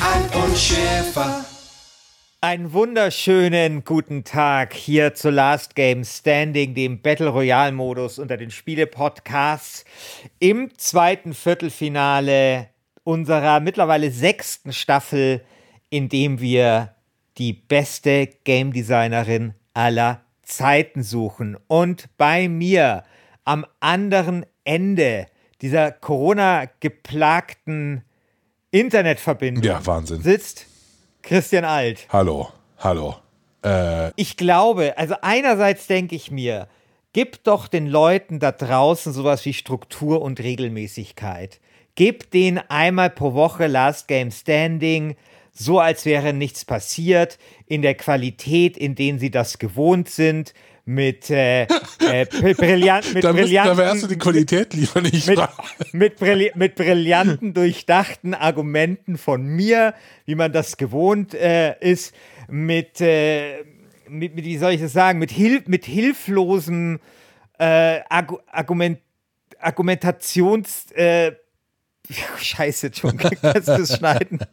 Alf und Schäfer. Einen wunderschönen guten Tag hier zu Last Game Standing, dem Battle Royale Modus unter den Spiele-Podcasts im zweiten Viertelfinale unserer mittlerweile sechsten Staffel, in dem wir die beste Game Designerin aller Zeiten suchen. Und bei mir am anderen Ende dieser Corona-geplagten Internetverbindung Ja, Wahnsinn. sitzt Christian Alt. Hallo, hallo. Äh, Ich glaube, also einerseits denke ich mir, gib doch den Leuten da draußen sowas wie Struktur und Regelmäßigkeit. Gib denen einmal pro Woche Last Game Standing, so als wäre nichts passiert, in der Qualität, in denen sie das gewohnt sind, mit, äh, äh, brillant, mit da, müssen, da wärst brillanten du die Qualität lieber nicht mit, mit, brilli mit brillanten, durchdachten Argumenten von mir, wie man das gewohnt äh, ist, mit, äh, mit, wie soll ich das sagen, mit, Hil mit hilflosem äh, Argu Argument Argumentations... Scheiße, Entschuldigung, kannst du es schneiden?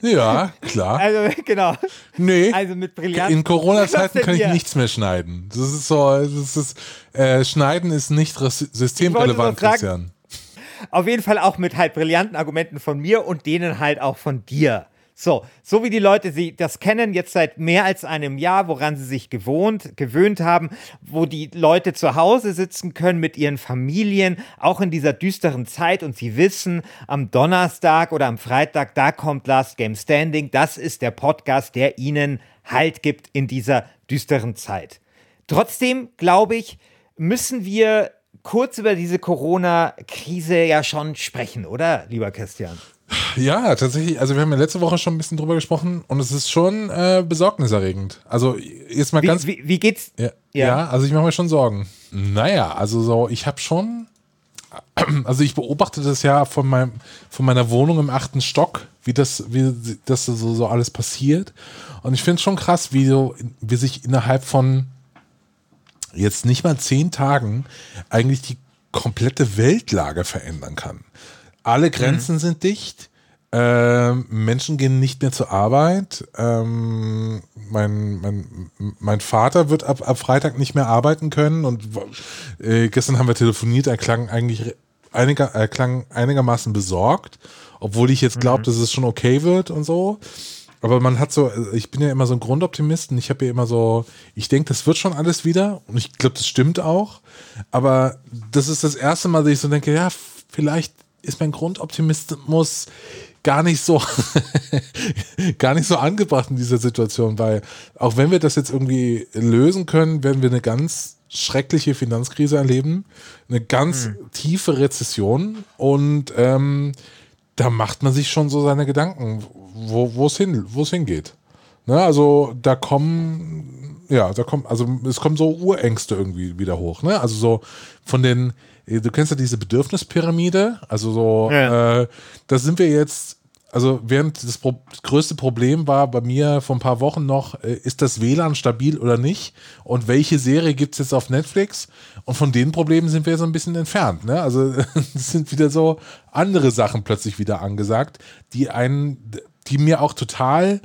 Ja, klar. Also, genau. Nee, Also mit brillanten... in Corona-Zeiten kann ich hier? nichts mehr schneiden. Das ist so, das ist, äh, Schneiden ist nicht systemrelevant, Christian. Auf jeden Fall auch mit halt brillanten Argumenten von mir und denen halt auch von dir. So, so wie die Leute sie das kennen, jetzt seit mehr als einem Jahr, woran sie sich gewohnt, gewöhnt haben, wo die Leute zu Hause sitzen können mit ihren Familien, auch in dieser düsteren Zeit und sie wissen, am Donnerstag oder am Freitag, da kommt Last Game Standing. Das ist der Podcast, der ihnen Halt gibt in dieser düsteren Zeit. Trotzdem, glaube ich, müssen wir kurz über diese Corona-Krise ja schon sprechen, oder, lieber Christian? Ja, tatsächlich. Also wir haben ja letzte Woche schon ein bisschen drüber gesprochen und es ist schon äh, besorgniserregend. Also jetzt mal Wie, ganz. wie, wie geht's? Ja, Ja. ja. also ich mache mir schon Sorgen. Naja, also so, ich habe schon, also ich beobachte das ja von, meinem, von meiner Wohnung im achten Stock, wie das, wie das so, so alles passiert. Und ich finde es schon krass, wie, so, wie sich innerhalb von jetzt nicht mal zehn Tagen eigentlich die komplette Weltlage verändern kann. Alle Grenzen sind dicht. Ähm, Menschen gehen nicht mehr zur Arbeit. Ähm, mein, mein, mein Vater wird ab, ab Freitag nicht mehr arbeiten können und äh, gestern haben wir telefoniert, er klang eigentlich einiger, er klang einigermaßen besorgt, obwohl ich jetzt glaube, dass es schon okay wird und so. Aber man hat so, ich bin ja immer so ein Grundoptimist und ich habe ja immer so, ich denke, das wird schon alles wieder und ich glaube, das stimmt auch. Aber das ist das erste Mal, dass ich so denke, ja, vielleicht ist mein Grundoptimismus gar nicht so gar nicht so angebracht in dieser Situation, weil auch wenn wir das jetzt irgendwie lösen können, werden wir eine ganz schreckliche Finanzkrise erleben, eine ganz tiefe Rezession und ähm, da macht man sich schon so seine Gedanken, wo wo es hin, wo es hingeht. Ne, also da kommen, ja, da kommen, also es kommen so Urängste irgendwie wieder hoch. Ne? Also so von den, du kennst ja diese Bedürfnispyramide, also so, Ja. äh, da sind wir jetzt, also während das, Pro größte Problem war bei mir vor ein paar Wochen noch, äh, ist das WLAN stabil oder nicht? Und welche Serie gibt es jetzt auf Netflix? Und von den Problemen sind wir so ein bisschen entfernt. Ne? Also es sind wieder so andere Sachen plötzlich wieder angesagt, die einen, die mir auch total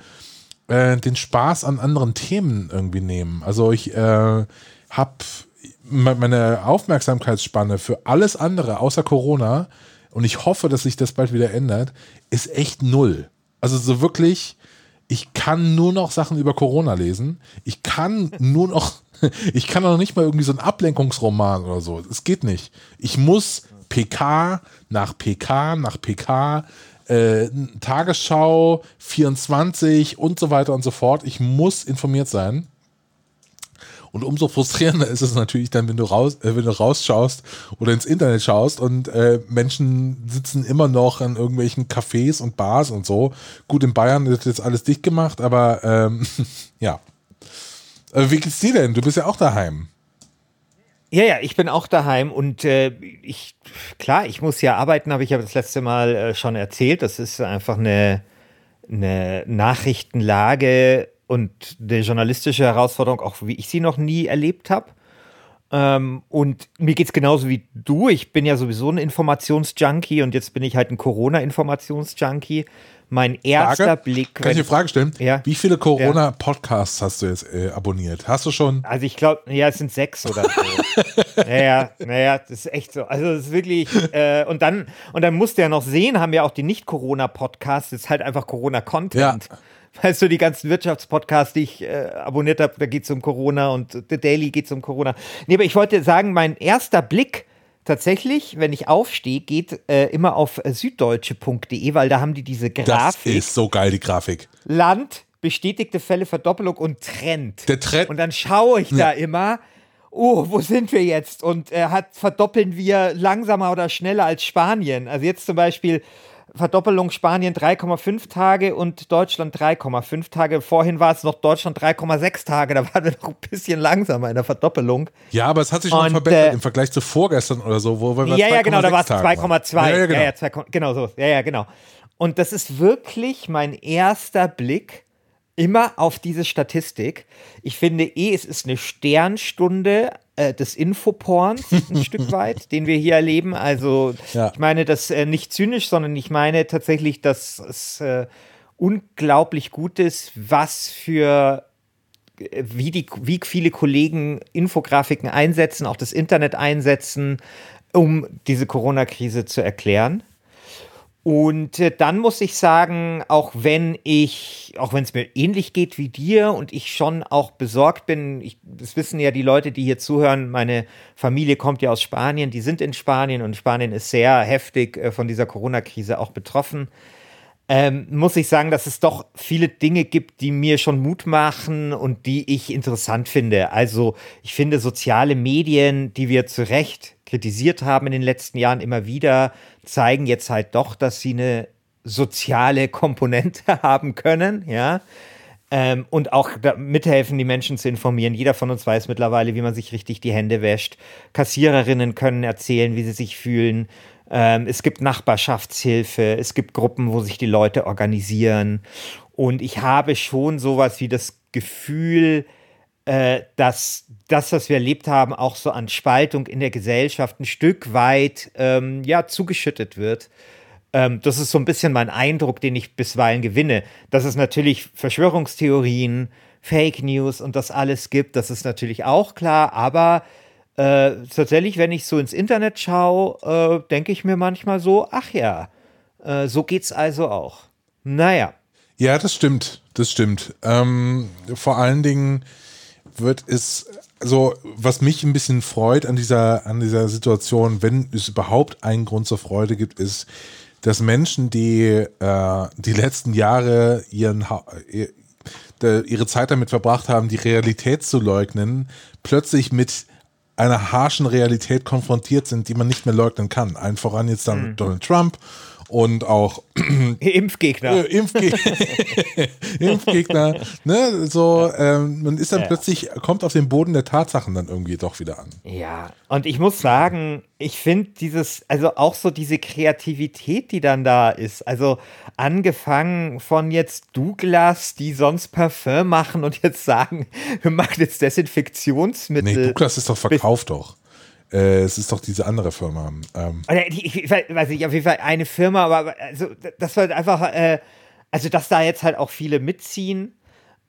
äh, den Spaß an anderen Themen irgendwie nehmen. Also ich äh, habe meine Aufmerksamkeitsspanne für alles andere außer Corona und ich hoffe, dass sich das bald wieder ändert, ist echt null. Also so wirklich, ich kann nur noch Sachen über Corona lesen. Ich kann nur noch, ich kann auch nicht mal irgendwie so einen Ablenkungsroman oder so. Es geht nicht. Ich muss PK nach PK nach PK, äh, Tagesschau, 24 und so weiter und so fort. Ich muss informiert sein. Und umso frustrierender ist es natürlich dann, wenn du raus, äh, wenn du rausschaust oder ins Internet schaust und äh, Menschen sitzen immer noch an irgendwelchen Cafés und Bars und so. Gut, in Bayern ist jetzt alles dicht gemacht, aber ähm, ja. Aber wie geht's dir denn? Du bist ja auch daheim. Ja, ja, ich bin auch daheim und äh, ich, klar, ich muss ja arbeiten, habe ich ja das letzte Mal äh, schon erzählt. Das ist einfach eine, eine Nachrichtenlage und eine journalistische Herausforderung, auch wie ich sie noch nie erlebt habe. Ähm, und mir geht es genauso wie du. Ich bin ja sowieso ein Informationsjunkie und jetzt bin ich halt ein Corona-Informationsjunkie mein erster Frage? Blick. Kann ich eine Frage stellen? Ja. Wie viele Corona-Podcasts hast du jetzt äh, abonniert? Hast du schon? Also ich glaube, ja, es sind sechs oder so. naja, naja, das ist echt so. Also es ist wirklich, äh, und dann, und dann musst du ja noch sehen, haben ja auch die Nicht-Corona-Podcasts, das ist halt einfach Corona-Content. Ja. Weißt du, die ganzen Wirtschaftspodcasts, die ich äh, abonniert habe, da geht es um Corona und The Daily geht es um Corona. Nee, aber ich wollte sagen, mein erster Blick tatsächlich, wenn ich aufstehe, geht äh, immer auf süddeutsche.de, weil da haben die diese Das Grafik. ist so geil, die Grafik. Land, bestätigte Fälle, Verdoppelung und Trend. Der Trend- Und dann schaue ich da immer, oh, wo sind wir jetzt? Und äh, hat, verdoppeln wir langsamer oder schneller als Spanien? Also jetzt zum Beispiel Verdoppelung Spanien 3,5 Tage und Deutschland 3,5 Tage. Vorhin war es noch Deutschland 3,6 Tage. Da waren wir noch ein bisschen langsamer in der Verdoppelung. Ja, aber es hat sich schon Und, verbessert äh, im Vergleich zu vorgestern oder so, wo wir Ja, ja, genau, da 2,6 war es Tagen waren. 2,2. Ja, ja, genau. ja, 2, genau so. Ja, ja, genau. Und das ist wirklich mein erster Blick immer auf diese Statistik. Ich finde eh, es ist eine Sternstunde äh, des Infoporns ein Stück weit, den wir hier erleben. Also Ja. ich meine das äh, nicht zynisch, sondern ich meine tatsächlich, dass es äh, unglaublich gut ist, was für wie, die, wie viele Kollegen Infografiken einsetzen, auch das Internet einsetzen, um diese Corona-Krise zu erklären. Und äh, dann muss ich sagen, auch wenn ich, auch wenn es mir ähnlich geht wie dir und ich schon auch besorgt bin, ich, das wissen ja die Leute, die hier zuhören, meine Familie kommt ja aus Spanien, die sind in Spanien und Spanien ist sehr heftig äh, von dieser Corona-Krise auch betroffen ähm, muss ich sagen, dass es doch viele Dinge gibt, die mir schon Mut machen und die ich interessant finde. Also ich finde soziale Medien, die wir zu Recht kritisiert haben in den letzten Jahren immer wieder, zeigen jetzt halt doch, dass sie eine soziale Komponente haben können, ja. Ähm, und auch mithelfen, die Menschen zu informieren. Jeder von uns weiß mittlerweile, wie man sich richtig die Hände wäscht. Kassiererinnen können erzählen, wie sie sich fühlen. Ähm, es gibt Nachbarschaftshilfe, es gibt Gruppen, wo sich die Leute organisieren. Und ich habe schon sowas wie das Gefühl, äh, dass das, was wir erlebt haben, auch so an Spaltung in der Gesellschaft ein Stück weit ähm, ja, zugeschüttet wird. Ähm, das ist so ein bisschen mein Eindruck, den ich bisweilen gewinne. Dass es natürlich Verschwörungstheorien, Fake News und das alles gibt, das ist natürlich auch klar, aber äh, tatsächlich, wenn ich so ins Internet schaue, äh, denke ich mir manchmal so, ach ja, äh, so geht's also auch. Naja. Ja, das stimmt. Das stimmt. Ähm, vor allen Dingen wird es, also was mich ein bisschen freut an dieser, an dieser Situation, wenn es überhaupt einen Grund zur Freude gibt, ist, dass Menschen, die äh, die letzten Jahre ihren, Ha- ihre Zeit damit verbracht haben, die Realität zu leugnen, plötzlich mit einer harschen Realität konfrontiert sind, die man nicht mehr leugnen kann. Allen voran jetzt dann Donald Trump und auch Impfgegner. äh, Impfge Impfgegner, ne, so, ähm, man ist dann Ja. plötzlich, kommt auf den Boden der Tatsachen dann irgendwie doch wieder an. Ja, und ich muss sagen, ich finde dieses, also auch so diese Kreativität, die dann da ist, also angefangen von jetzt Douglas, die sonst Parfum machen und jetzt sagen, wir machen jetzt Desinfektionsmittel. Nee, Douglas ist doch verkauft doch. Äh, es ist doch diese andere Firma. Ähm, ich, ich weiß nicht, auf jeden Fall eine Firma, aber also das war einfach, äh, also dass da jetzt halt auch viele mitziehen,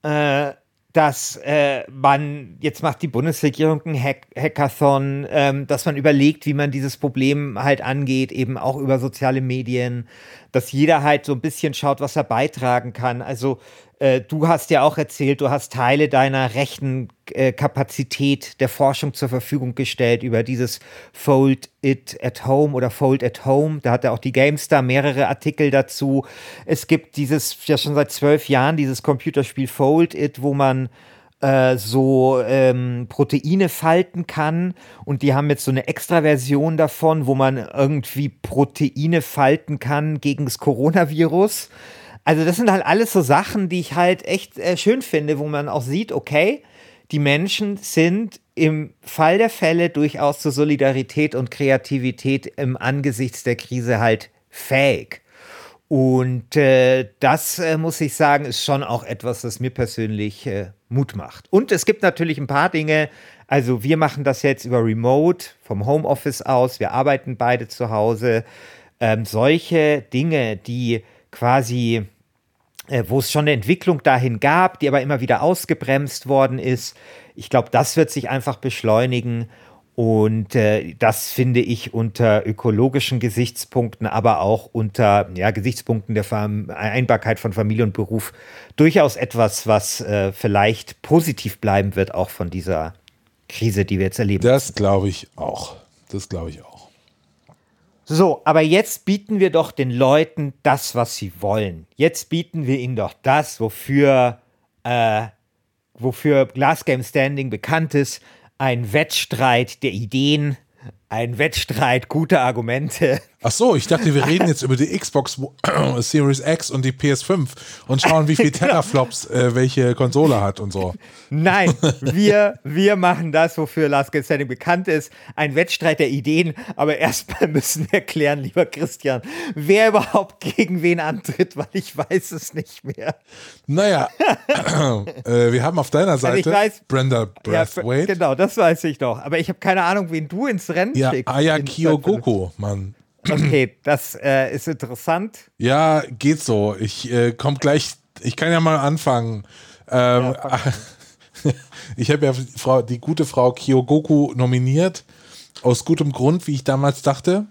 äh, dass äh, man, jetzt macht die Bundesregierung einen Hack Hackathon, ähm, dass man überlegt, wie man dieses Problem halt angeht, eben auch über soziale Medien, dass jeder halt so ein bisschen schaut, was er beitragen kann. Also äh, du hast ja auch erzählt, du hast Teile deiner rechten äh, Kapazität der Forschung zur Verfügung gestellt über dieses Fold It at Home oder Fold at Home. Da hat ja auch die GameStar mehrere Artikel dazu. Es gibt dieses, ja schon seit zwölf Jahren, dieses Computerspiel Fold It, wo man äh, so ähm, Proteine falten kann. Und die haben jetzt so eine Extra-Version davon, wo man irgendwie Proteine falten kann gegen das Coronavirus. Also das sind halt alles so Sachen, die ich halt echt äh, schön finde, wo man auch sieht, okay, die Menschen sind im Fall der Fälle durchaus zur Solidarität und Kreativität im Angesichts der Krise halt fähig. Und äh, das äh, muss ich sagen, ist schon auch etwas, das mir persönlich äh, Mut macht. Und es gibt natürlich ein paar Dinge. Also wir machen das jetzt über Remote vom Homeoffice aus. Wir arbeiten beide zu Hause. Ähm, solche Dinge, die quasi, wo es schon eine Entwicklung dahin gab, die aber immer wieder ausgebremst worden ist. Ich glaube, das wird sich einfach beschleunigen. Und äh, das finde ich unter ökologischen Gesichtspunkten, aber auch unter ja, Gesichtspunkten der Vereinbarkeit von Familie und Beruf durchaus etwas, was äh, vielleicht positiv bleiben wird, auch von dieser Krise, die wir jetzt erleben. Das glaube ich auch. Das glaube ich auch. So, aber jetzt bieten wir doch den Leuten das, was sie wollen. Jetzt bieten wir ihnen doch das, wofür, äh, wofür Glass Game Standing bekannt ist, ein Wettstreit der Ideen, ein Wettstreit guter Argumente. Ach so, ich dachte, wir reden jetzt über die Xbox Series X und die PS5 und schauen, wie viele genau. Teraflops äh, welche Konsole hat und so. Nein, wir, wir machen das, wofür Last Game Standing bekannt ist. Ein Wettstreit der Ideen. Aber erstmal müssen wir klären, lieber Christian, wer überhaupt gegen wen antritt, weil ich weiß es nicht mehr. Naja, äh, wir haben auf deiner Seite also weiß, Brenda Brathwaite. Ja, genau, das weiß ich doch. Aber ich habe keine Ahnung, wen du ins Rennen ja, schickst. Aya Kyogoko, Mann. Okay, das äh, ist interessant. Ja, geht so. Ich äh, komme gleich, ich kann ja mal anfangen. Ähm, ja, ich habe ja Frau, die gute Frau Kyogoku nominiert, aus gutem Grund, wie ich damals dachte.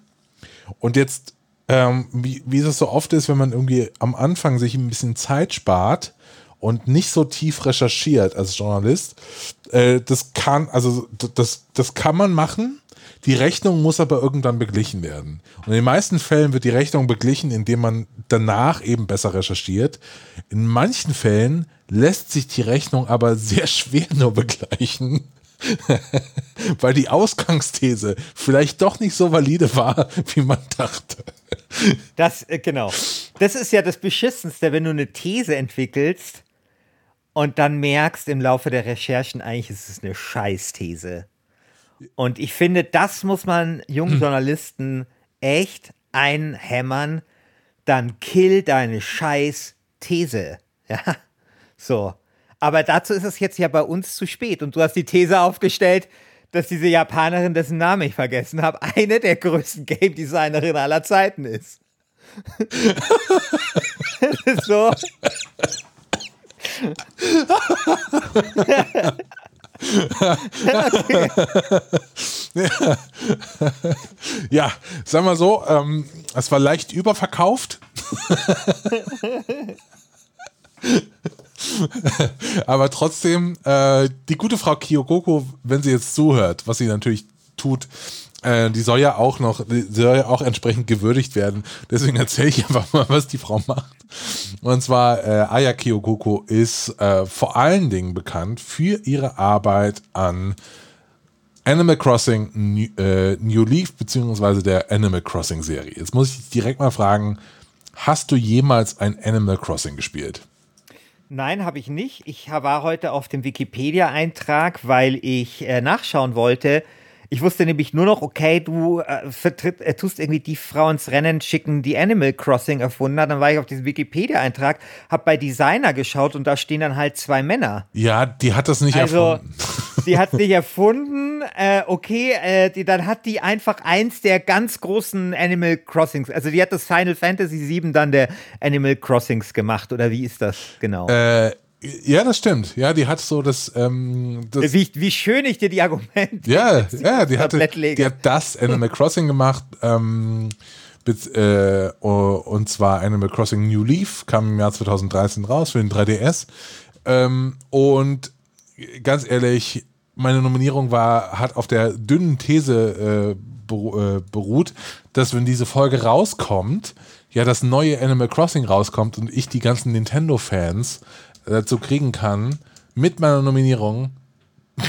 Und jetzt, ähm, wie, wie es so oft ist, wenn man irgendwie am Anfang sich ein bisschen Zeit spart und nicht so tief recherchiert als Journalist, äh, das kann, also das, das kann man machen die Rechnung muss aber irgendwann beglichen werden. Und in den meisten Fällen wird die Rechnung beglichen, indem man danach eben besser recherchiert. In manchen Fällen lässt sich die Rechnung aber sehr schwer nur begleichen. weil die Ausgangsthese vielleicht doch nicht so valide war, wie man dachte. Das, äh, genau. Das ist ja das Beschissenste, wenn du eine These entwickelst und dann merkst im Laufe der Recherchen, eigentlich ist es eine Scheißthese. Und ich finde, das muss man jungen hm. Journalisten echt einhämmern. Dann kill deine scheiß These. Ja, so. Aber dazu ist es jetzt ja bei uns zu spät. Und du hast die These aufgestellt, dass diese Japanerin, dessen Namen ich vergessen habe, eine der größten Game Designerinnen aller Zeiten ist. so. Ja, sagen wir so, ähm, es war leicht überverkauft. Aber trotzdem, äh, die gute Frau Kyokoko, wenn sie jetzt zuhört, was sie natürlich tut, äh, die soll ja auch noch, die soll ja auch entsprechend gewürdigt werden. Deswegen erzähle ich einfach mal, was die Frau macht. Und zwar, äh, Aya Kyokoko ist äh, vor allen Dingen bekannt für ihre Arbeit an Animal Crossing New, äh, New Leaf beziehungsweise der Animal Crossing Serie. Jetzt muss ich direkt mal fragen, hast du jemals ein Animal Crossing gespielt? Nein, habe ich nicht. Ich war heute auf dem Wikipedia-Eintrag, weil ich äh, nachschauen wollte, ich wusste nämlich nur noch, okay, du äh, vertritt, äh, tust irgendwie die Frau ins Rennen schicken, die Animal Crossing erfunden hat. Dann war ich auf diesem Wikipedia-Eintrag, habe bei Designer geschaut und da stehen dann halt zwei Männer. Ja, die hat das nicht also, erfunden. Die hat es nicht erfunden. Äh, okay, äh, die, dann hat die einfach eins der ganz großen Animal Crossings. Also die hat das Final Fantasy VII dann der Animal Crossings gemacht oder wie ist das genau? Äh, ja, das stimmt. Ja, die hat so das. Ähm, das wie, wie, schön ich dir die Argumente. Ja, ja, die, hatte, die hat das Animal Crossing gemacht. Ähm, mit, äh, und zwar Animal Crossing New Leaf kam im Jahr 2013 raus für den 3DS. Ähm, und ganz ehrlich, meine Nominierung war, hat auf der dünnen These äh, äh beruht, dass wenn diese Folge rauskommt, ja das neue Animal Crossing rauskommt und ich die ganzen Nintendo-Fans dazu kriegen kann, mit meiner Nominierung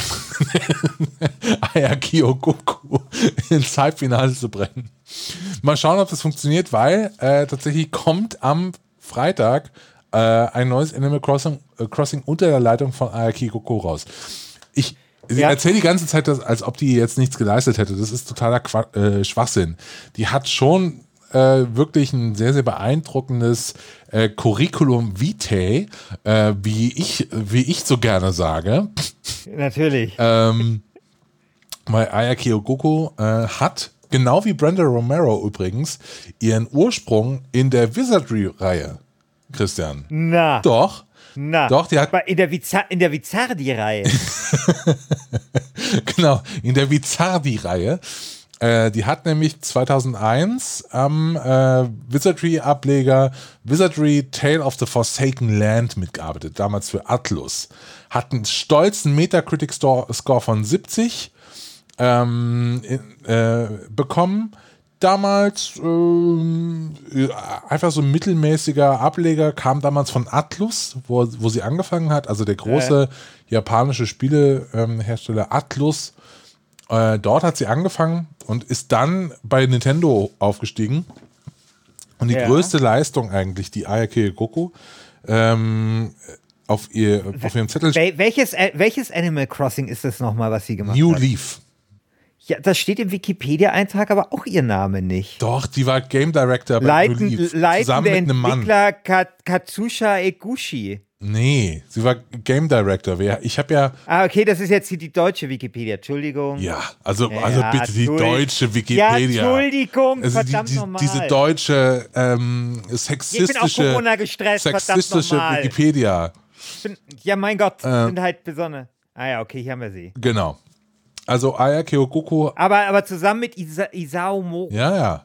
Ayakio Goku ins Halbfinale zu bringen. Mal schauen, ob das funktioniert, weil äh, tatsächlich kommt am Freitag äh, ein neues Animal Crossing, äh, Crossing unter der Leitung von Ayaki Goku raus. Ich Sie Ja. erzählt die ganze Zeit, dass, als ob die jetzt nichts geleistet hätte. Das ist totaler Qua äh, Schwachsinn. Die hat schon äh, wirklich ein sehr, sehr beeindruckendes äh, Curriculum vitae, äh, wie, ich, wie ich so gerne sage. Natürlich. Ähm, weil Ayaki Goku äh, hat, genau wie Brenda Romero übrigens, ihren Ursprung in der Wizardry-Reihe. Christian. Na. Doch. Na. Doch, die hat in der, Viza in der Vizardi-Reihe. genau, in der Vizardi-Reihe. Äh, die hat nämlich 2001 am äh, Wizardry-Ableger Wizardry Tale of the Forsaken Land mitgearbeitet, damals für Atlus. Hat einen stolzen Metacritic-Score von 70 ähm, äh, bekommen. Damals ähm, einfach so ein mittelmäßiger Ableger, kam damals von Atlus, wo, wo sie angefangen hat, also der große japanische Spielehersteller Atlus. Äh, dort hat sie angefangen und ist dann bei Nintendo aufgestiegen. Und die Ja. größte Leistung eigentlich, die Ayake Goku, ähm, auf, ihr, auf ihrem Zettel Wel welches, äh, welches Animal Crossing ist das nochmal, was sie gemacht New hat? Leaf. Ja, das steht im Wikipedia-Eintrag, aber auch ihr Name nicht. Doch, die war Game Director bei Leiten, New Leaf. Zusammen mit einem Mann. Entwickler Ka Katsusha Eguchi. Nee, sie war Game Director. Ich habe ja, Ah, okay, das ist jetzt hier die deutsche Wikipedia. Entschuldigung. ja, also, Ja, also bitte die deutsche Wikipedia. Ja, Entschuldigung, Also die, verdammt die, nochmal. diese deutsche ähm, Ich bin auch sexistische, Corona gestresst, verdammt sexistische. Wikipedia. Bin, ja, mein Gott, Äh. sind halt besonders. Ah ja, okay, hier haben wir sie. Genau. Also Ayake Goku Aber, aber zusammen mit Isa Isao Moro. Ja, ja.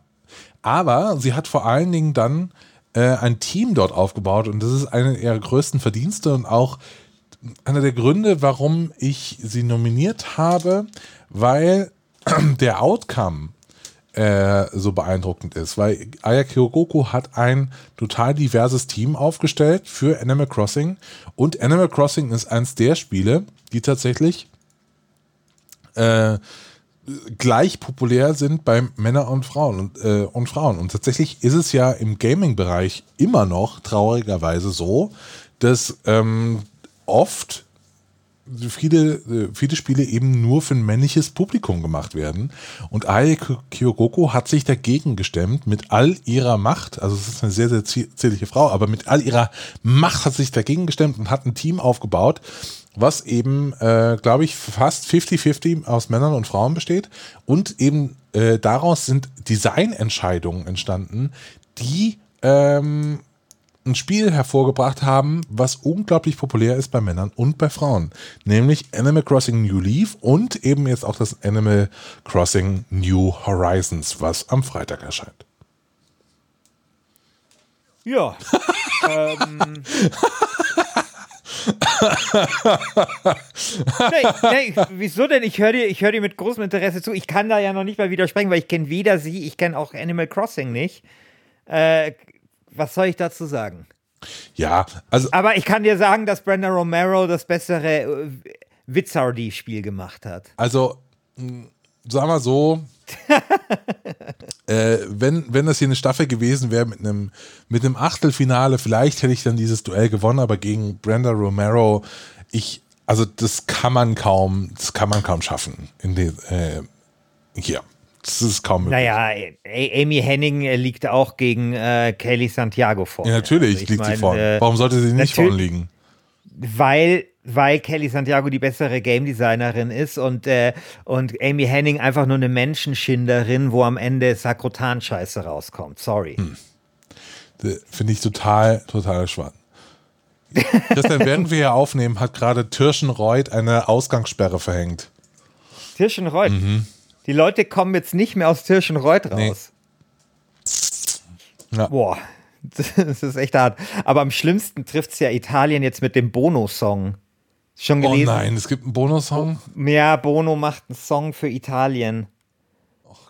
Aber sie hat vor allen Dingen dann äh, ein Team dort aufgebaut und das ist eine ihrer größten Verdienste und auch einer der Gründe, warum ich sie nominiert habe, weil der Outcome äh, so beeindruckend ist, weil Ayaki Goku hat ein total diverses Team aufgestellt für Animal Crossing und Animal Crossing ist eins der Spiele, die tatsächlich äh, gleich populär sind bei Männern und Frauen und, äh, und Frauen. Und tatsächlich ist es ja im Gaming-Bereich immer noch traurigerweise so, dass ähm, oft viele, äh, viele Spiele eben nur für ein männliches Publikum gemacht werden. Und Ai Kyogoko hat sich dagegen gestemmt mit all ihrer Macht. Also es ist eine sehr, sehr zie- zierliche Frau, aber mit all ihrer Macht hat sich dagegen gestemmt und hat ein Team aufgebaut, was eben, äh, glaube ich, fast 50-50 aus Männern und Frauen besteht. Und eben äh, daraus sind Designentscheidungen entstanden, die ähm, ein Spiel hervorgebracht haben, was unglaublich populär ist bei Männern und bei Frauen. Nämlich Animal Crossing New Leaf und eben jetzt auch das Animal Crossing New Horizons, was am Freitag erscheint. Ja. ähm. Nee, nee, wieso denn? Ich höre dir, ich hör dir mit großem Interesse zu. Ich kann da ja noch nicht mal widersprechen, weil ich kenne weder sie, ich kenne auch Animal Crossing nicht. Äh, was soll ich dazu sagen? Ja, also Aber ich kann dir sagen, dass Brenda Romero das bessere äh, Wizardy-Spiel gemacht hat. Also, sag mal so, äh, wenn, wenn das hier eine Staffel gewesen wäre mit einem, mit einem Achtelfinale, vielleicht hätte ich dann dieses Duell gewonnen, aber gegen Brenda Romero, ich, also das kann man kaum, das kann man kaum schaffen. In den, äh, hier. Das ist kaum möglich. Naja, Amy Henning äh, liegt auch gegen äh, Kaylee Santiago vor. Ja, natürlich Also liegt sie mein, vorne. äh, Warum sollte sie nicht vorne liegen? Weil, weil Kelly Santiago die bessere Game Designerin ist und, äh, und Amy Henning einfach nur eine Menschenschinderin, wo am Ende Sakrotan-Scheiße rauskommt. Sorry. Hm. Äh, Finde ich total, total spannend. Christian, während wir hier aufnehmen, hat gerade Tirschenreuth eine Ausgangssperre verhängt. Tirschenreuth. Mhm. Die Leute kommen jetzt nicht mehr aus Tirschenreuth raus. Ja. Boah, das ist echt hart. Aber am schlimmsten trifft es ja Italien jetzt mit dem Bono-Song. Schon Oh gelesen? nein, es gibt einen Bonussong. Ja, Bono macht einen Song für Italien.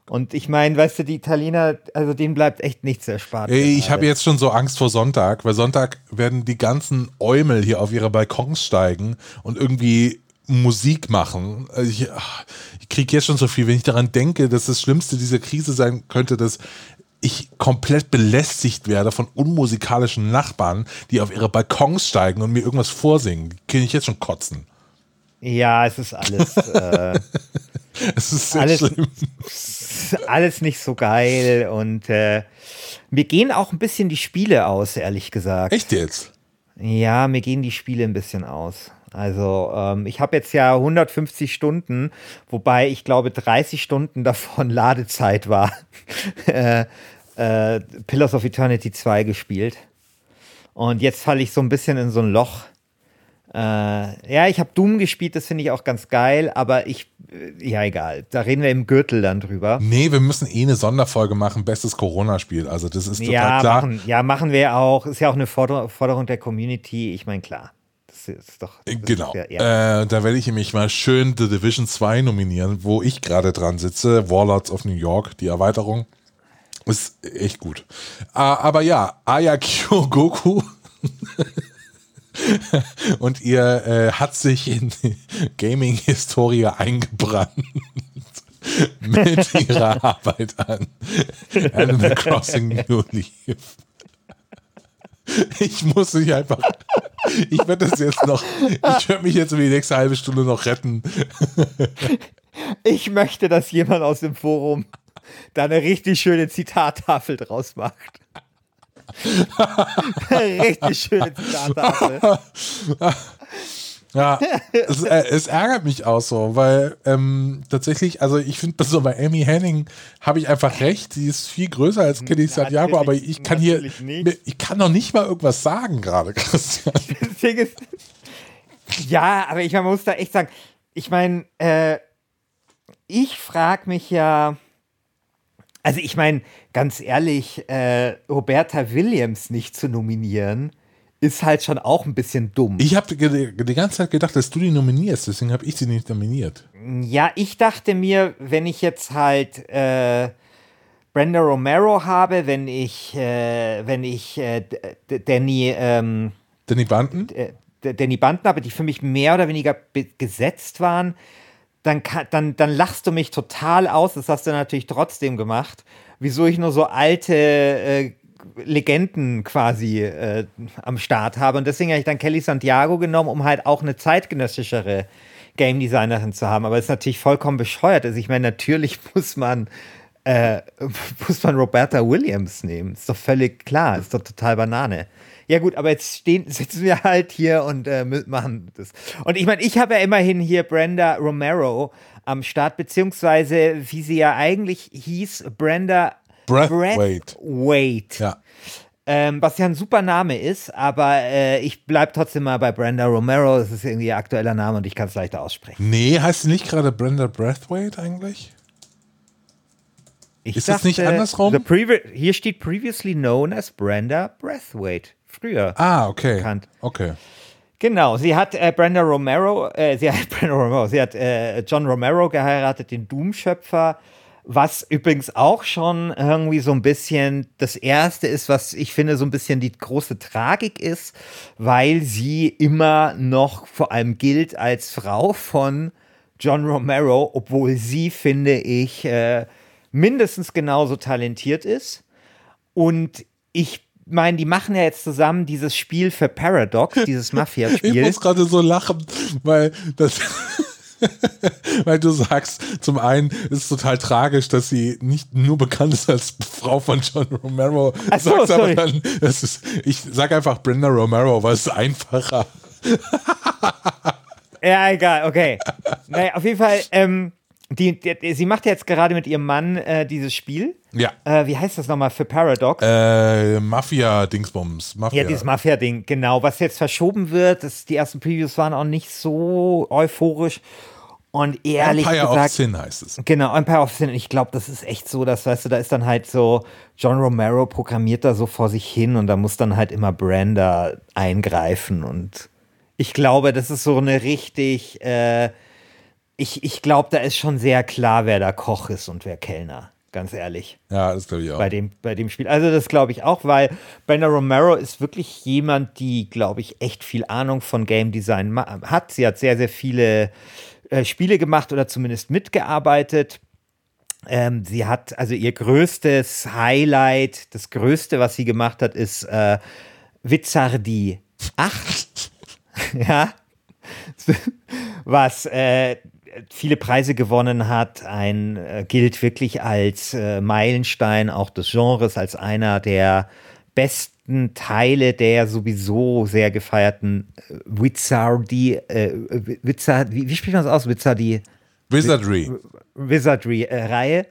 Und ich meine, weißt du, die Italiener, also denen bleibt echt nichts erspart. Ey, ich habe jetzt schon so Angst vor Sonntag, weil Sonntag werden die ganzen Eumel hier auf ihre Balkons steigen und irgendwie Musik machen. Ich, ich kriege jetzt schon so viel, wenn ich daran denke, dass das Schlimmste dieser Krise sein könnte, dass ich komplett belästigt werde von unmusikalischen Nachbarn, die auf ihre Balkons steigen und mir irgendwas vorsingen. Kann ich jetzt schon kotzen. Ja, es ist alles. Äh, es ist sehr alles, schlimm. Alles nicht so geil und äh, mir gehen auch ein bisschen die Spiele aus, ehrlich gesagt. Echt jetzt? Ja, mir gehen die Spiele ein bisschen aus. Also ähm, ich habe jetzt ja 150 Stunden, wobei ich glaube 30 Stunden davon Ladezeit war. äh, äh, Pillars of Eternity 2 gespielt. Und jetzt falle ich so ein bisschen in so ein Loch. Äh, ja, ich habe Doom gespielt, das finde ich auch ganz geil, aber ich, äh, ja egal, da reden wir im Gürtel dann drüber. Nee, wir müssen eh eine Sonderfolge machen, bestes Corona-Spiel, also das ist total ja, klar. Machen, ja, machen wir auch, ist ja auch eine Forder Forderung der Community, ich meine klar. Ist doch. Das genau. Ist ja. Äh, da werde ich mich mal schön The Division 2 nominieren, wo ich gerade dran sitze. Warlords of New York, die Erweiterung. Ist echt gut. Äh, aber ja, Ayakyo Goku. Und ihr äh, hat sich in die Gaming-Historie eingebrannt mit ihrer Arbeit an Animal Crossing New Leaf. Ich muss mich einfach. Ich werde das jetzt noch. Ich werde mich jetzt über die nächste halbe Stunde noch retten. Ich möchte, dass jemand aus dem Forum da eine richtig schöne Zitattafel draus macht. richtig schöne Zitattafel. Ja, es, äh, es, ärgert mich auch so, weil ähm, tatsächlich, also ich finde, so bei Amy Henning habe ich einfach recht, sie ist viel größer als Kelly Santiago, aber ich kann hier, nicht. ich kann noch nicht mal irgendwas sagen gerade, Christian. Ist, ja, aber ich man muss da echt sagen, ich meine, äh, ich frage mich ja, also ich meine, ganz ehrlich, äh, Roberta Williams nicht zu nominieren, ist halt schon auch ein bisschen dumm. Ich habe die ganze Zeit gedacht, dass du die nominierst, deswegen habe ich sie nicht nominiert. Ja, ich dachte mir, wenn ich jetzt halt äh, Brenda Romero habe, wenn ich, äh, wenn ich äh, Danny, ähm, Danny Banten? Danny Banten habe, die für mich mehr oder weniger gesetzt waren, dann, dann, dann lachst du mich total aus. Das hast du natürlich trotzdem gemacht. Wieso ich nur so alte äh, Legenden quasi äh, am Start habe. Und deswegen habe ich dann Kelly Santiago genommen, um halt auch eine zeitgenössischere Game Designerin zu haben. Aber es ist natürlich vollkommen bescheuert. Also ich meine, natürlich muss man, äh, muss man Roberta Williams nehmen. Ist doch völlig klar. Ist doch total Banane. Ja gut, aber jetzt stehen, sitzen wir halt hier und äh, machen das. Und ich meine, ich habe ja immerhin hier Brenda Romero am Start, beziehungsweise wie sie ja eigentlich hieß, Brenda Breathwaite. Breathwaite. Ja. Ähm, was ja ein super Name ist, aber äh, ich bleibe trotzdem mal bei Brenda Romero. Das ist irgendwie ihr aktueller Name und ich kann es leichter aussprechen. Nee, heißt sie nicht gerade Brenda Breathwaite eigentlich? Ich ist dachte, das nicht andersrum? Hier steht previously known as Brenda Breathwaite. Früher. Ah, okay. Bekannt. Okay. Genau, sie hat äh, Brenda Romero, äh, sie hat Brenda Romero, sie hat äh, John Romero geheiratet, den Doom-Schöpfer was übrigens auch schon irgendwie so ein bisschen das erste ist, was ich finde so ein bisschen die große Tragik ist, weil sie immer noch vor allem gilt als Frau von John Romero, obwohl sie, finde ich, äh, mindestens genauso talentiert ist. Und ich meine, die machen ja jetzt zusammen dieses Spiel für Paradox, dieses Mafia-Spiel. Ich muss gerade so lachen, weil das. Weil du sagst, zum einen ist es total tragisch, dass sie nicht nur bekannt ist als Frau von John Romero. Ach so, sagst sorry. aber dann, das ist, ich sag einfach Brenda Romero, weil es ist einfacher. ja, egal, okay. Naja, auf jeden Fall, ähm, die, die, sie macht jetzt gerade mit ihrem Mann äh, dieses Spiel. Ja. Äh, wie heißt das nochmal für Paradox? Äh, Mafia-Dingsbums. Mafia. Ja, dieses Mafia-Ding, genau. Was jetzt verschoben wird, das, die ersten Previews waren auch nicht so euphorisch. Und ehrlich Empire gesagt. of Sin heißt es. Genau, Empire of Sin. Ich glaube, das ist echt so, dass, weißt du, da ist dann halt so, John Romero programmiert da so vor sich hin und da muss dann halt immer Branda eingreifen. Und ich glaube, das ist so eine richtig, äh, ich, ich glaube, da ist schon sehr klar, wer da Koch ist und wer Kellner. ganz ehrlich. Ja, das glaube ich auch. Bei dem, bei dem Spiel. Also das glaube ich auch, weil Brenda Romero ist wirklich jemand, die, glaube ich, echt viel Ahnung von Game Design hat. Sie hat sehr, sehr viele äh, Spiele gemacht oder zumindest mitgearbeitet. Ähm, sie hat, also ihr größtes Highlight, das größte, was sie gemacht hat, ist äh, Witzardi 8. ja. was äh, viele Preise gewonnen hat, ein äh, gilt wirklich als äh, Meilenstein auch des Genres, als einer der besten Teile der sowieso sehr gefeierten äh, Wizardy, äh, Wizard, wie, wie spricht man das aus? Wizardy? Wizardry. Wizardry-Reihe.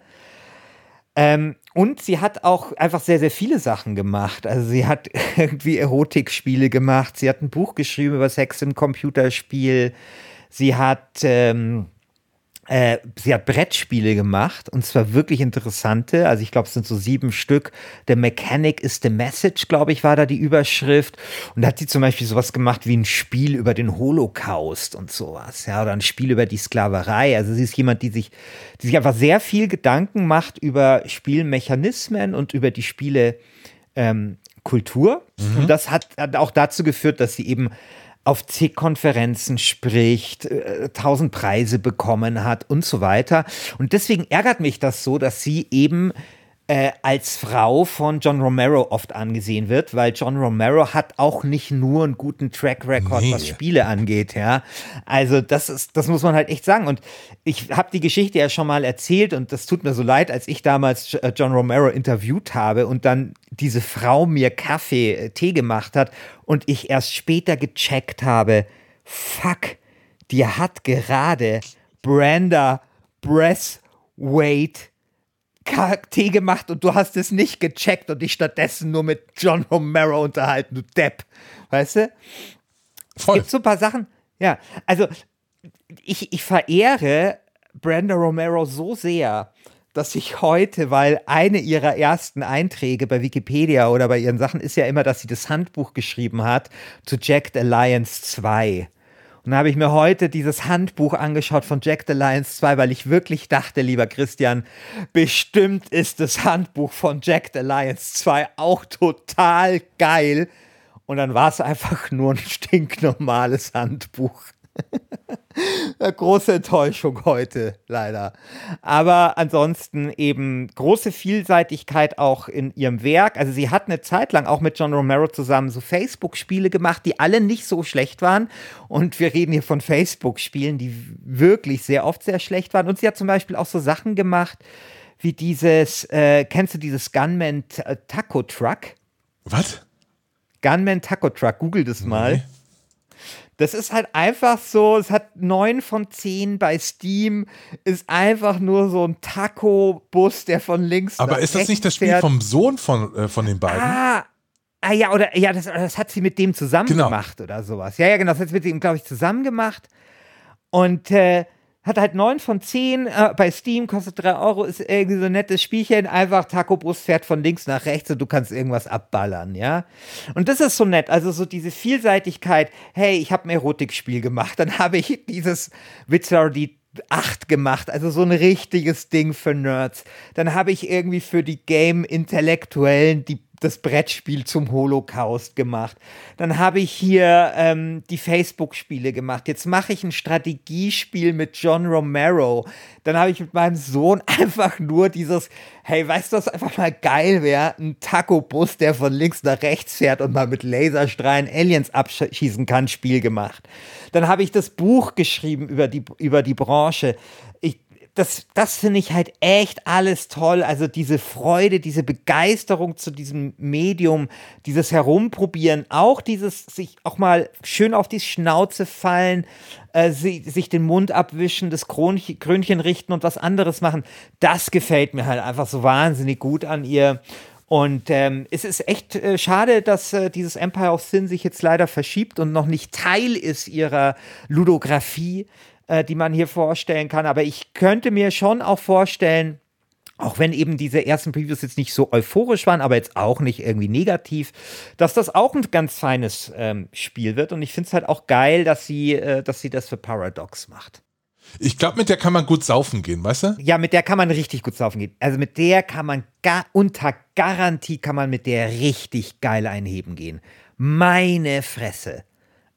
Ähm, und sie hat auch einfach sehr, sehr viele Sachen gemacht. Also sie hat irgendwie Erotikspiele gemacht, sie hat ein Buch geschrieben über Sex im Computerspiel, sie hat ähm, äh, sie hat Brettspiele gemacht und zwar wirklich interessante. Also ich glaube, es sind so sieben Stück. The Mechanic is the Message, glaube ich, war da die Überschrift. Und da hat sie zum Beispiel sowas gemacht wie ein Spiel über den Holocaust und sowas. Ja, oder ein Spiel über die Sklaverei. Also sie ist jemand, die sich, die sich einfach sehr viel Gedanken macht über Spielmechanismen und über die Spiele. Ähm, Kultur. Mhm. Und das hat, hat auch dazu geführt, dass sie eben auf zig Konferenzen spricht, äh, tausend Preise bekommen hat und so weiter. Und deswegen ärgert mich das so, dass sie eben äh, als Frau von John Romero oft angesehen wird, weil John Romero hat auch nicht nur einen guten Track Record, nee. was Spiele angeht, ja. Also das ist, das muss man halt echt sagen. Und ich habe die Geschichte ja schon mal erzählt und das tut mir so leid, als ich damals äh, John Romero interviewt habe und dann diese Frau mir Kaffee, äh, Tee gemacht hat und ich erst später gecheckt habe, fuck, die hat gerade Brenda Breathwaite Tee gemacht und du hast es nicht gecheckt und dich stattdessen nur mit John Romero unterhalten, du Depp. Weißt du? Voll. Es gibt so ein paar Sachen. Ja, also ich, ich verehre Brenda Romero so sehr, dass ich heute, weil eine ihrer ersten Einträge bei Wikipedia oder bei ihren Sachen ist ja immer, dass sie das Handbuch geschrieben hat zu Jacked Alliance 2. Und da habe ich mir heute dieses Handbuch angeschaut von Jack the Lions 2, weil ich wirklich dachte, lieber Christian, bestimmt ist das Handbuch von Jack the Lions 2 auch total geil. Und dann war es einfach nur ein stinknormales Handbuch. Eine große Enttäuschung heute, leider. Aber ansonsten eben große Vielseitigkeit auch in ihrem Werk. Also sie hat eine Zeit lang auch mit John Romero zusammen so Facebook-Spiele gemacht, die alle nicht so schlecht waren. Und wir reden hier von Facebook-Spielen, die wirklich sehr oft sehr schlecht waren. Und sie hat zum Beispiel auch so Sachen gemacht, wie dieses, äh, kennst du dieses Gunman Taco Truck? Was? Gunman Taco Truck, google das mal. Nee. Das ist halt einfach so, es hat neun von zehn bei Steam, ist einfach nur so ein Taco-Bus, der von links Aber ist das nicht das Spiel fährt. vom Sohn von, äh, von den beiden? Ah, ah ja, oder ja, das, das hat sie mit dem zusammen genau. gemacht oder sowas. Ja, ja, genau, das hat sie mit dem, glaube ich, zusammen gemacht. Und äh, hat halt 9 von 10 äh, bei Steam, kostet 3 Euro, ist irgendwie so ein nettes Spielchen. Einfach Taco-Bus fährt von links nach rechts und du kannst irgendwas abballern, ja. Und das ist so nett. Also so diese Vielseitigkeit. Hey, ich habe ein Erotikspiel gemacht. Dann habe ich dieses Witzer, die 8 gemacht, also so ein richtiges Ding für Nerds. Dann habe ich irgendwie für die Game-Intellektuellen die das Brettspiel zum Holocaust gemacht. Dann habe ich hier ähm, die Facebook-Spiele gemacht. Jetzt mache ich ein Strategiespiel mit John Romero. Dann habe ich mit meinem Sohn einfach nur dieses, hey, weißt du, was einfach mal geil wäre? Ein Taco-Bus, der von links nach rechts fährt und mal mit Laserstrahlen Aliens abschießen kann, Spiel gemacht. Dann habe ich das Buch geschrieben über die, über die Branche das, das finde ich halt echt alles toll. Also diese Freude, diese Begeisterung zu diesem Medium, dieses Herumprobieren, auch dieses sich auch mal schön auf die Schnauze fallen, äh, sie, sich den Mund abwischen, das Krönchen, Krönchen richten und was anderes machen. Das gefällt mir halt einfach so wahnsinnig gut an ihr. Und ähm, es ist echt äh, schade, dass äh, dieses Empire of Sin sich jetzt leider verschiebt und noch nicht Teil ist ihrer Ludografie äh, die man hier vorstellen kann. Aber ich könnte mir schon auch vorstellen, auch wenn eben diese ersten Previews jetzt nicht so euphorisch waren, aber jetzt auch nicht irgendwie negativ, dass das auch ein ganz feines ähm, Spiel wird. Und ich finde es halt auch geil, dass sie, äh, dass sie das für Paradox macht. Ich glaube, mit der kann man gut saufen gehen, weißt du? Ja, mit der kann man richtig gut saufen gehen. Also mit der kann man gar, unter Garantie kann man mit der richtig geil einheben gehen. Meine Fresse.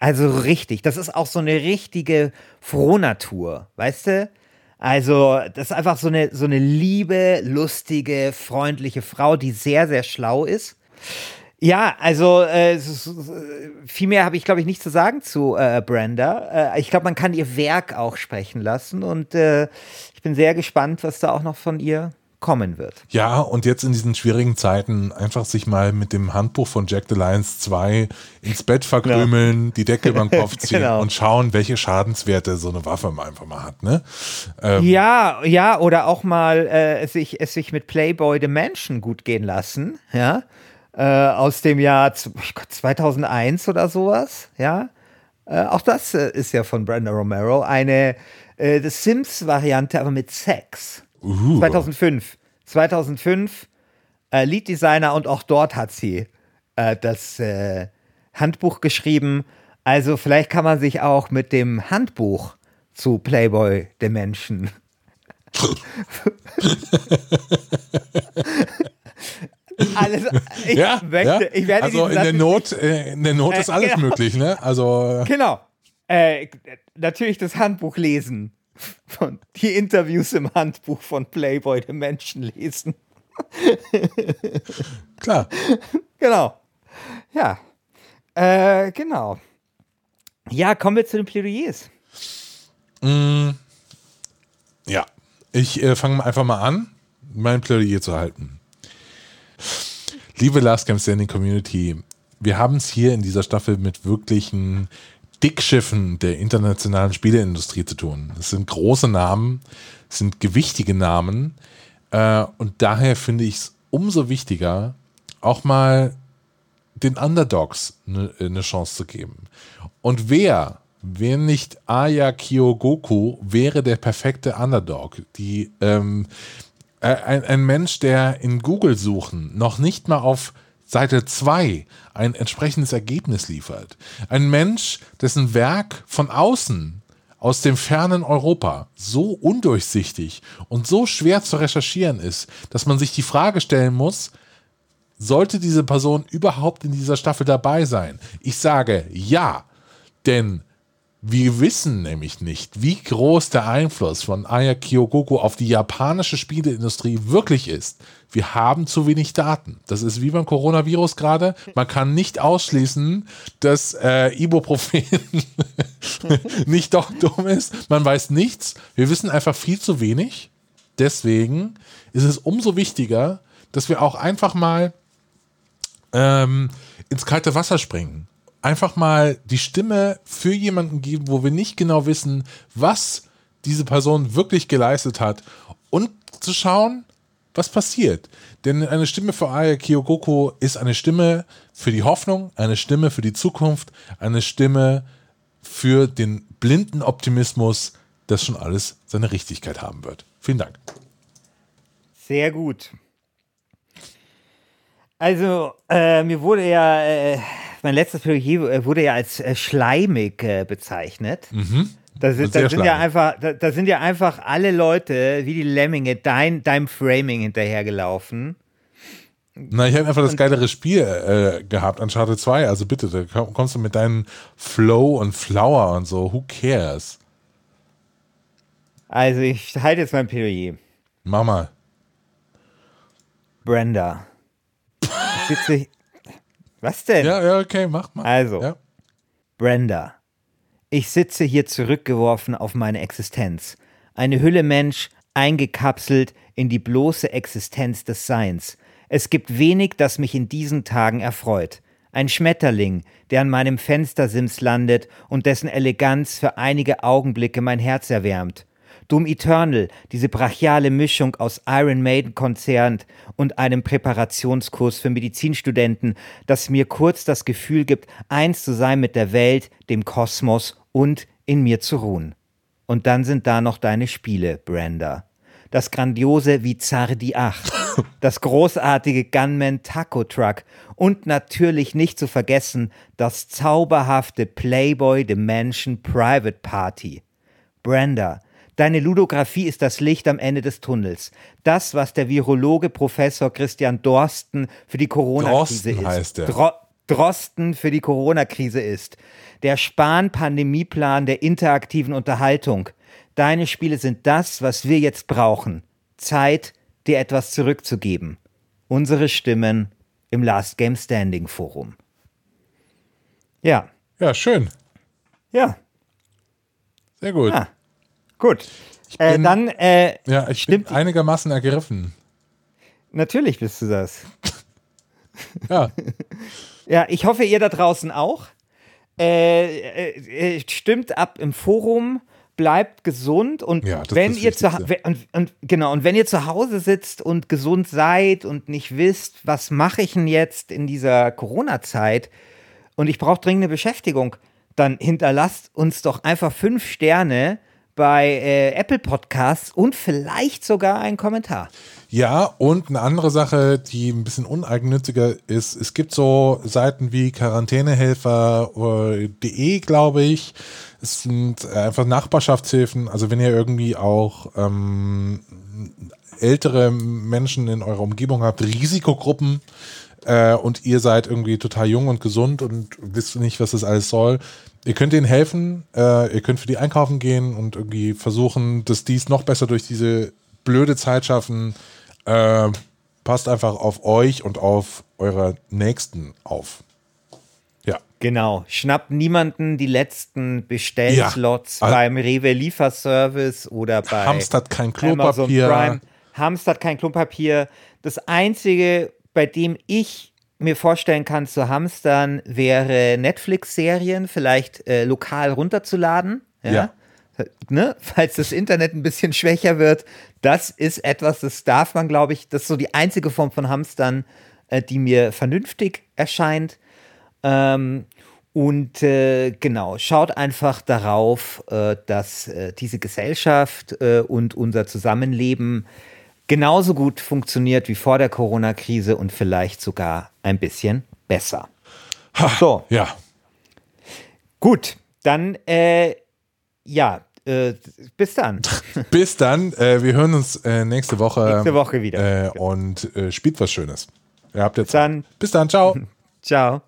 Also richtig. Das ist auch so eine richtige Frohnatur, weißt du? Also, das ist einfach so eine, so eine liebe, lustige, freundliche Frau, die sehr, sehr schlau ist. Ja, also äh, viel mehr habe ich, glaube ich, nicht zu sagen zu äh, Brenda. Äh, ich glaube, man kann ihr Werk auch sprechen lassen und äh, ich bin sehr gespannt, was da auch noch von ihr kommen wird. Ja, und jetzt in diesen schwierigen Zeiten einfach sich mal mit dem Handbuch von Jack the Lions 2 ins Bett verkrümeln, genau. die Decke über den Kopf ziehen genau. und schauen, welche Schadenswerte so eine Waffe einfach mal hat. Ne? Ähm, ja, ja, oder auch mal äh, sich, es sich mit Playboy the Mansion gut gehen lassen, ja äh, aus dem Jahr 2001 oder sowas, ja. Äh, auch das äh, ist ja von Brenda Romero eine äh, The Sims-Variante, aber mit Sex. Uh. 2005. 2005 äh, Lead-Designer und auch dort hat sie äh, das Handbuch geschrieben. Also vielleicht kann man sich auch mit dem Handbuch zu Playboy den Menschen alles. Ich ja, möchte, ja. ich werde also in der Not, äh, in der Not ist alles genau. möglich, ne? Also genau. Äh, natürlich das Handbuch lesen, von, die Interviews im Handbuch von Playboy den Menschen lesen. Klar. Genau. Ja. Äh, genau. Ja, kommen wir zu den Plädoyers. Mm, ja, ich äh, fange einfach mal an, mein Plädoyer zu halten. Liebe Last Camp Standing Community, wir haben es hier in dieser Staffel mit wirklichen Dickschiffen der internationalen Spieleindustrie zu tun. Es sind große Namen, es sind gewichtige Namen äh, und daher finde ich es umso wichtiger, auch mal den Underdogs eine ne Chance zu geben. Und wer, wer nicht Aya Kyogoku, wäre der perfekte Underdog. Die ähm, äh, ein, ein Mensch, der in Google suchen noch nicht mal auf Seite 2 ein entsprechendes Ergebnis liefert. Ein Mensch, dessen Werk von außen aus dem fernen Europa so undurchsichtig und so schwer zu recherchieren ist, dass man sich die Frage stellen muss, sollte diese Person überhaupt in dieser Staffel dabei sein? Ich sage ja, denn wir wissen nämlich nicht, wie groß der Einfluss von Aya Kyogoku auf die japanische Spieleindustrie wirklich ist. Wir haben zu wenig Daten. Das ist wie beim Coronavirus gerade. Man kann nicht ausschließen, dass äh, Ibuprofen nicht doch dumm ist. Man weiß nichts. Wir wissen einfach viel zu wenig. Deswegen ist es umso wichtiger, dass wir auch einfach mal ähm, ins kalte Wasser springen einfach mal die Stimme für jemanden geben, wo wir nicht genau wissen, was diese Person wirklich geleistet hat und zu schauen, was passiert. Denn eine Stimme für Aya Kyogoko ist eine Stimme für die Hoffnung, eine Stimme für die Zukunft, eine Stimme für den blinden Optimismus, dass schon alles seine Richtigkeit haben wird. Vielen Dank. Sehr gut. Also, äh, mir wurde ja äh, mein letztes Plädoyer äh, wurde ja als äh, schleimig äh, bezeichnet. Mhm. Da sind, da, sind ja einfach, da, sind ja einfach alle Leute wie die Lemminge dein, deinem Framing hinterhergelaufen. Na, ich habe einfach das geilere Spiel äh, gehabt, Uncharted 2. Also bitte, da kommst du mit deinem Flow und Flower und so. Who cares? Also, ich halte jetzt mein Plädoyer. Mach mal. Brenda. Ich sitze, was denn? Ja, ja, okay, mach mal. Also, ja. Brenda. Ich sitze hier zurückgeworfen auf meine Existenz. Eine Hülle Mensch, eingekapselt in die bloße Existenz des Seins. Es gibt wenig, das mich in diesen Tagen erfreut. Ein Schmetterling, der an meinem Fenstersims landet und dessen Eleganz für einige Augenblicke mein Herz erwärmt. Doom Eternal, diese brachiale Mischung aus Iron Maiden Konzert und einem Präparationskurs für Medizinstudenten, das mir kurz das Gefühl gibt, eins zu sein mit der Welt, dem Kosmos und in mir zu ruhen. Und dann sind da noch deine Spiele, Brenda. Das grandiose Vizardi 8, das großartige Gunman Taco Truck und natürlich nicht zu vergessen das zauberhafte Playboy Dimension Private Party. Brenda, Deine Ludografie ist das Licht am Ende des Tunnels. Das, was der Virologe Professor Christian Dorsten für die Corona-Krise Drosten ist. heißt er. Dro Drosten für die Corona-Krise ist. Der Spahn-Pandemieplan der interaktiven Unterhaltung. Deine Spiele sind das, was wir jetzt brauchen. Zeit, dir etwas zurückzugeben. Unsere Stimmen im Last Game Standing Forum. Ja, Ja, schön. ja, Sehr gut. Ah, gut. Äh, bin- dann, äh, ja, ich stimmt- bin einigermaßen ergriffen. natürlich bist du das. Ja, Ja, ich hoffe, ihr da draußen auch. Äh, äh, äh, stimmt ab im Forum, bleibt gesund und Ja, wenn ihr zu und, und, genau und wenn ihr zu Hause sitzt und gesund seid und nicht wisst, was mache ich denn jetzt in dieser Corona-Zeit und ich brauche dringende Beschäftigung, dann hinterlasst uns doch einfach fünf Sterne bei äh, Apple Podcasts und vielleicht sogar einen Kommentar. Ja, und eine andere Sache, die ein bisschen uneigennütziger ist, es gibt so Seiten wie quarantänehelfer.de, glaube ich. Es sind einfach Nachbarschaftshilfen. Also wenn ihr irgendwie auch ähm, ältere Menschen in eurer Umgebung habt, Risikogruppen, äh, und ihr seid irgendwie total jung und gesund und wisst nicht, was das alles soll. Ihr könnt ihnen helfen, äh, ihr könnt für die einkaufen gehen und irgendwie versuchen, dass die es noch besser durch diese blöde Zeit schaffen. Äh, passt einfach auf euch und auf eure Nächsten auf. Ja. Genau, schnappt niemanden die letzten Bestellslots Ja. beim Rewe Lieferservice oder bei Hamstert kein Klopapier. Hamstert kein Klopapier. Das einzige, bei dem ich mir vorstellen kann zu hamstern, wäre Netflix-Serien vielleicht äh, lokal runterzuladen. Ja. Ja. Ne? Falls das Internet ein bisschen schwächer wird. Das ist etwas, das darf man, glaube ich, das ist so die einzige Form von Hamstern, äh, die mir vernünftig erscheint. Ähm, und äh, genau, schaut einfach darauf, äh, dass äh, diese Gesellschaft äh, und unser Zusammenleben genauso gut funktioniert wie vor der Corona-Krise und vielleicht sogar ein bisschen besser. So, Ja. gut, dann äh, ja, äh, bis dann. Bis dann. Äh, wir hören uns äh, nächste Woche. Nächste Woche wieder. Äh, und äh, spielt was Schönes. Ihr habt jetzt. Dann. Bis dann. Ciao. Ciao.